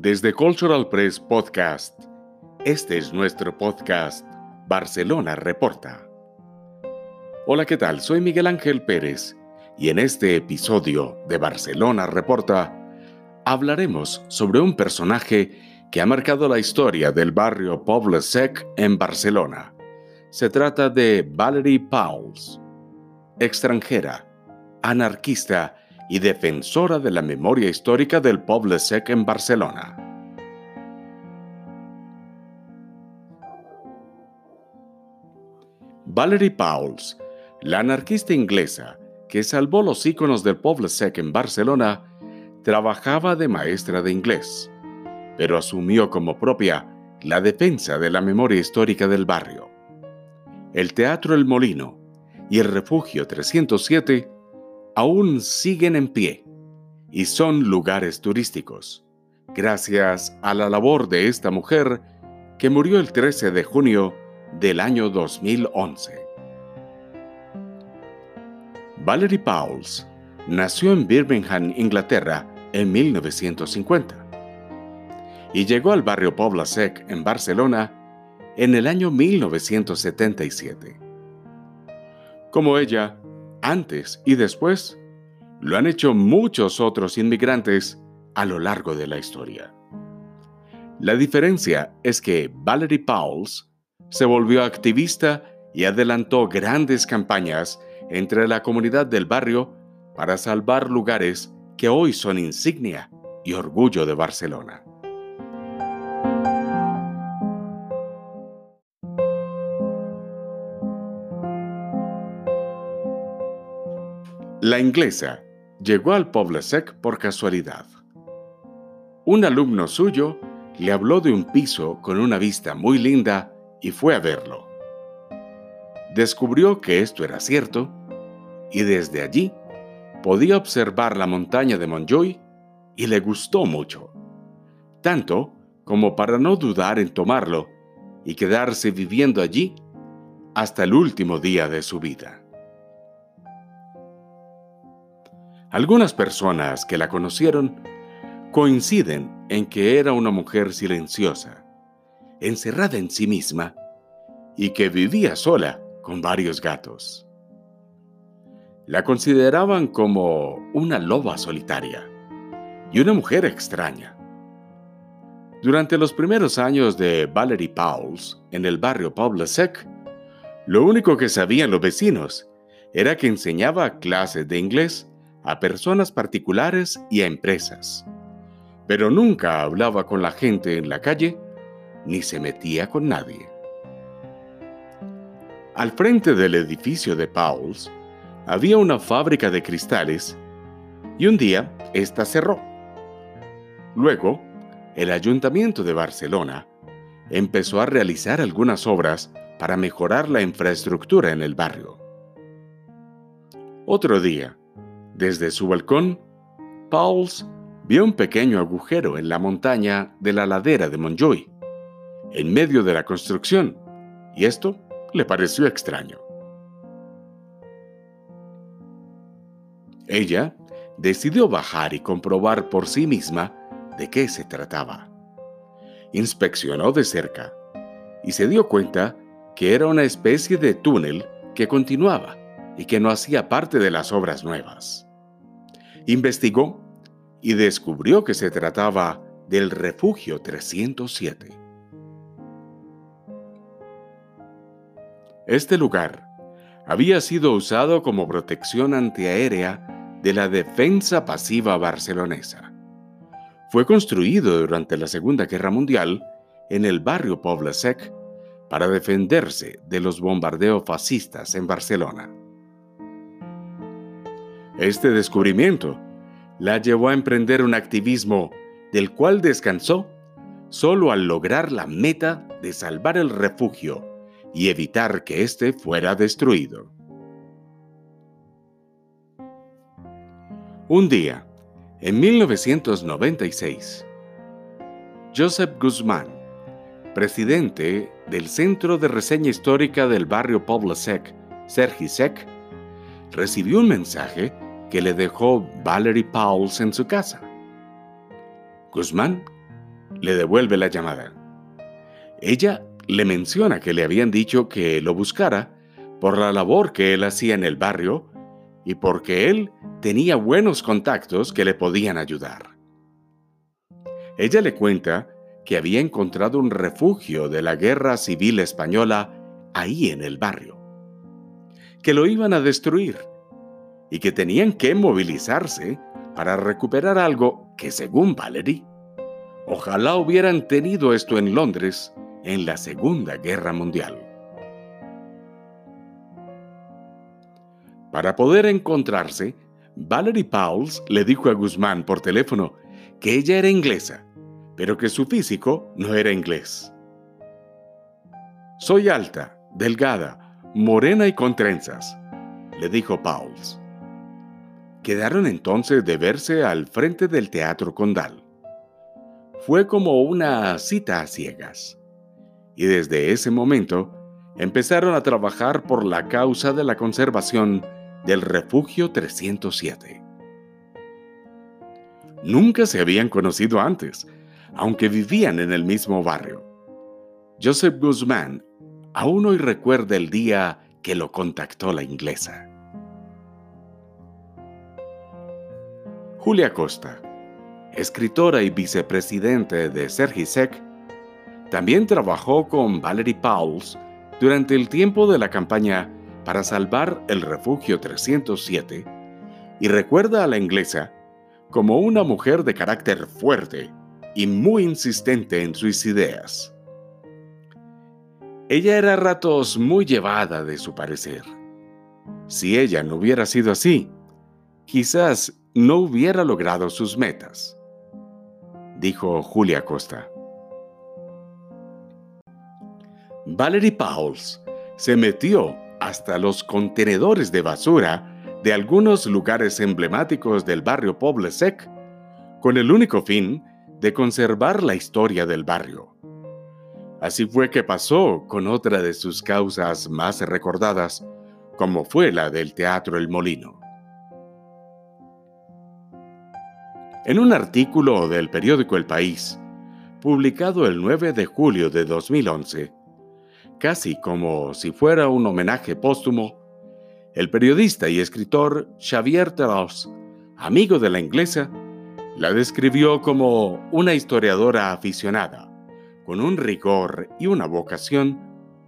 desde Cultural Press Podcast? Este es nuestro podcast Barcelona Reporta. Hola, ¿qué tal? Soy Miguel Ángel Pérez y en este episodio de Barcelona Reporta hablaremos sobre un personaje que ha marcado la historia del barrio Poble Sec en Barcelona. Se trata de Valerie Pauls, extranjera, anarquista y defensora de la memoria histórica del Poble Sec en Barcelona. Valerie Pauls, la anarquista inglesa que salvó los íconos del Poble Sec en Barcelona, trabajaba de maestra de inglés, pero asumió como propia la defensa de la memoria histórica del barrio. El Teatro El Molino y el Refugio 307 aún siguen en pie y son lugares turísticos, gracias a la labor de esta mujer que murió el 13 de junio del año 2011. Valerie Pauls nació en Birmingham, Inglaterra, en 1950 y llegó al barrio Pobla Sec en Barcelona en el año 1977. Como ella, antes y después, lo han hecho muchos otros inmigrantes a lo largo de la historia. La diferencia es que Valerie Pauls se volvió activista y adelantó grandes campañas entre la comunidad del barrio para salvar lugares que hoy son insignia y orgullo de Barcelona. La inglesa llegó al Poble Sec por casualidad. Un alumno suyo le habló de un piso con una vista muy linda y fue a verlo. Descubrió que esto era cierto y desde allí podía observar la montaña de Montjoy y le gustó mucho, tanto como para no dudar en tomarlo y quedarse viviendo allí hasta el último día de su vida. Algunas personas que la conocieron coinciden en que era una mujer silenciosa, encerrada en sí misma y que vivía sola con varios gatos. La consideraban como una loba solitaria y una mujer extraña. Durante los primeros años de Valerie Pauls en el barrio Sec, lo único que sabían los vecinos era que enseñaba clases de inglés a personas particulares y a empresas, pero nunca hablaba con la gente en la calle ni se metía con nadie. Al frente del edificio de Pauls había una fábrica de cristales y un día ésta cerró. Luego, el ayuntamiento de Barcelona empezó a realizar algunas obras para mejorar la infraestructura en el barrio. Otro día, desde su balcón, Pauls vio un pequeño agujero en la montaña de la ladera de Montjoy, en medio de la construcción, y esto le pareció extraño. Ella decidió bajar y comprobar por sí misma de qué se trataba. Inspeccionó de cerca y se dio cuenta que era una especie de túnel que continuaba y que no hacía parte de las obras nuevas. Investigó y descubrió que se trataba del refugio 307. Este lugar había sido usado como protección antiaérea de la defensa pasiva barcelonesa. Fue construido durante la Segunda Guerra Mundial en el barrio Poble Sec para defenderse de los bombardeos fascistas en Barcelona. Este descubrimiento la llevó a emprender un activismo del cual descansó solo al lograr la meta de salvar el refugio y evitar que éste fuera destruido. Un día, en 1996, Joseph Guzmán, presidente del Centro de Reseña Histórica del barrio Pablo Sec, Sergi Sec, recibió un mensaje que le dejó Valerie Pauls en su casa. Guzmán le devuelve la llamada. Ella le menciona que le habían dicho que lo buscara por la labor que él hacía en el barrio y porque él tenía buenos contactos que le podían ayudar. Ella le cuenta que había encontrado un refugio de la guerra civil española ahí en el barrio, que lo iban a destruir y que tenían que movilizarse para recuperar algo que, según Valerie, ojalá hubieran tenido esto en Londres en la Segunda Guerra Mundial. Para poder encontrarse, Valerie Pauls le dijo a Guzmán por teléfono que ella era inglesa, pero que su físico no era inglés. Soy alta, delgada, morena y con trenzas, le dijo Pauls. Quedaron entonces de verse al frente del Teatro Condal. Fue como una cita a ciegas. Y desde ese momento empezaron a trabajar por la causa de la conservación del Refugio 307. Nunca se habían conocido antes, aunque vivían en el mismo barrio. Joseph Guzmán aún hoy recuerda el día que lo contactó la inglesa. Julia Costa, escritora y vicepresidente de Sergisec, también trabajó con Valerie Pauls durante el tiempo de la campaña para salvar el refugio 307 y recuerda a la inglesa como una mujer de carácter fuerte y muy insistente en sus ideas. Ella era a ratos muy llevada de su parecer. Si ella no hubiera sido así, quizás no hubiera logrado sus metas, dijo Julia Costa. Valerie Pauls se metió hasta los contenedores de basura de algunos lugares emblemáticos del barrio Poble Sec con el único fin de conservar la historia del barrio. Así fue que pasó con otra de sus causas más recordadas, como fue la del Teatro El Molino. En un artículo del periódico El País, publicado el 9 de julio de 2011, casi como si fuera un homenaje póstumo, el periodista y escritor Xavier Talos, amigo de la inglesa, la describió como una historiadora aficionada, con un rigor y una vocación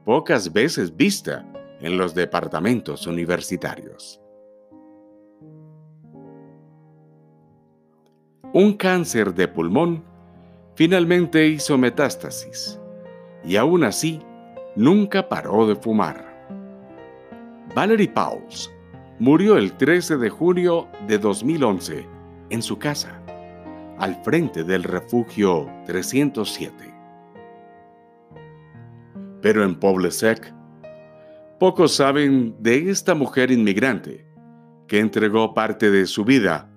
pocas veces vista en los departamentos universitarios. Un cáncer de pulmón finalmente hizo metástasis y aún así nunca paró de fumar. Valerie Pauls murió el 13 de junio de 2011 en su casa, al frente del refugio 307. Pero en Poblesec, pocos saben de esta mujer inmigrante que entregó parte de su vida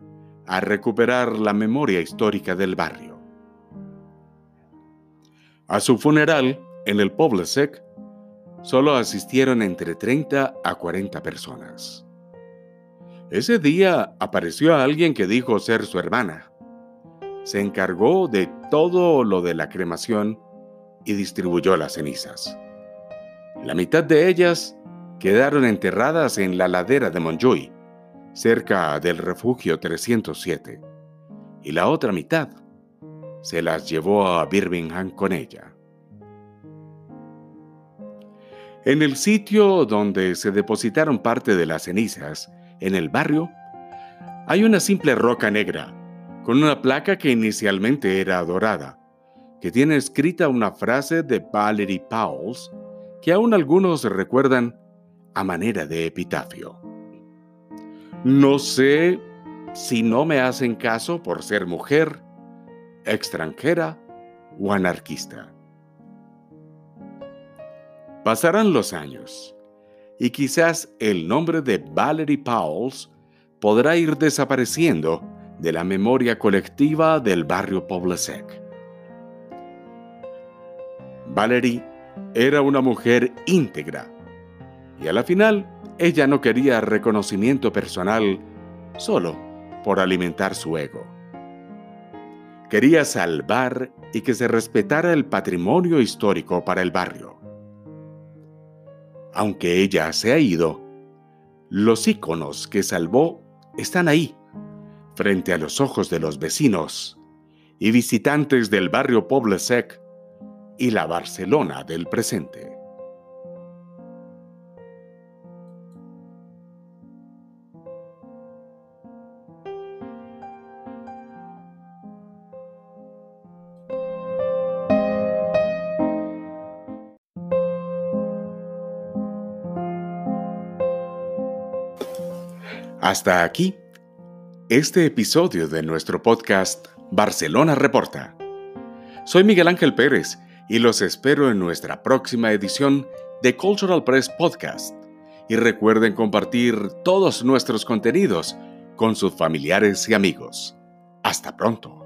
a recuperar la memoria histórica del barrio. A su funeral, en el Poblesec, solo asistieron entre 30 a 40 personas. Ese día apareció alguien que dijo ser su hermana. Se encargó de todo lo de la cremación y distribuyó las cenizas. La mitad de ellas quedaron enterradas en la ladera de Montjuy, cerca del refugio 307, y la otra mitad se las llevó a Birmingham con ella. En el sitio donde se depositaron parte de las cenizas, en el barrio, hay una simple roca negra, con una placa que inicialmente era dorada, que tiene escrita una frase de Valerie Pauls que aún algunos recuerdan a manera de epitafio. No sé si no me hacen caso por ser mujer, extranjera o anarquista. Pasarán los años y quizás el nombre de Valerie Pauls podrá ir desapareciendo de la memoria colectiva del barrio Poblesec. Valerie era una mujer íntegra y a la final ella no quería reconocimiento personal solo por alimentar su ego. Quería salvar y que se respetara el patrimonio histórico para el barrio. Aunque ella se ha ido, los íconos que salvó están ahí, frente a los ojos de los vecinos y visitantes del barrio Poblesec y la Barcelona del presente. Hasta aquí este episodio de nuestro podcast Barcelona Reporta. Soy Miguel Ángel Pérez y los espero en nuestra próxima edición de Cultural Press Podcast. Y recuerden compartir todos nuestros contenidos con sus familiares y amigos. Hasta pronto.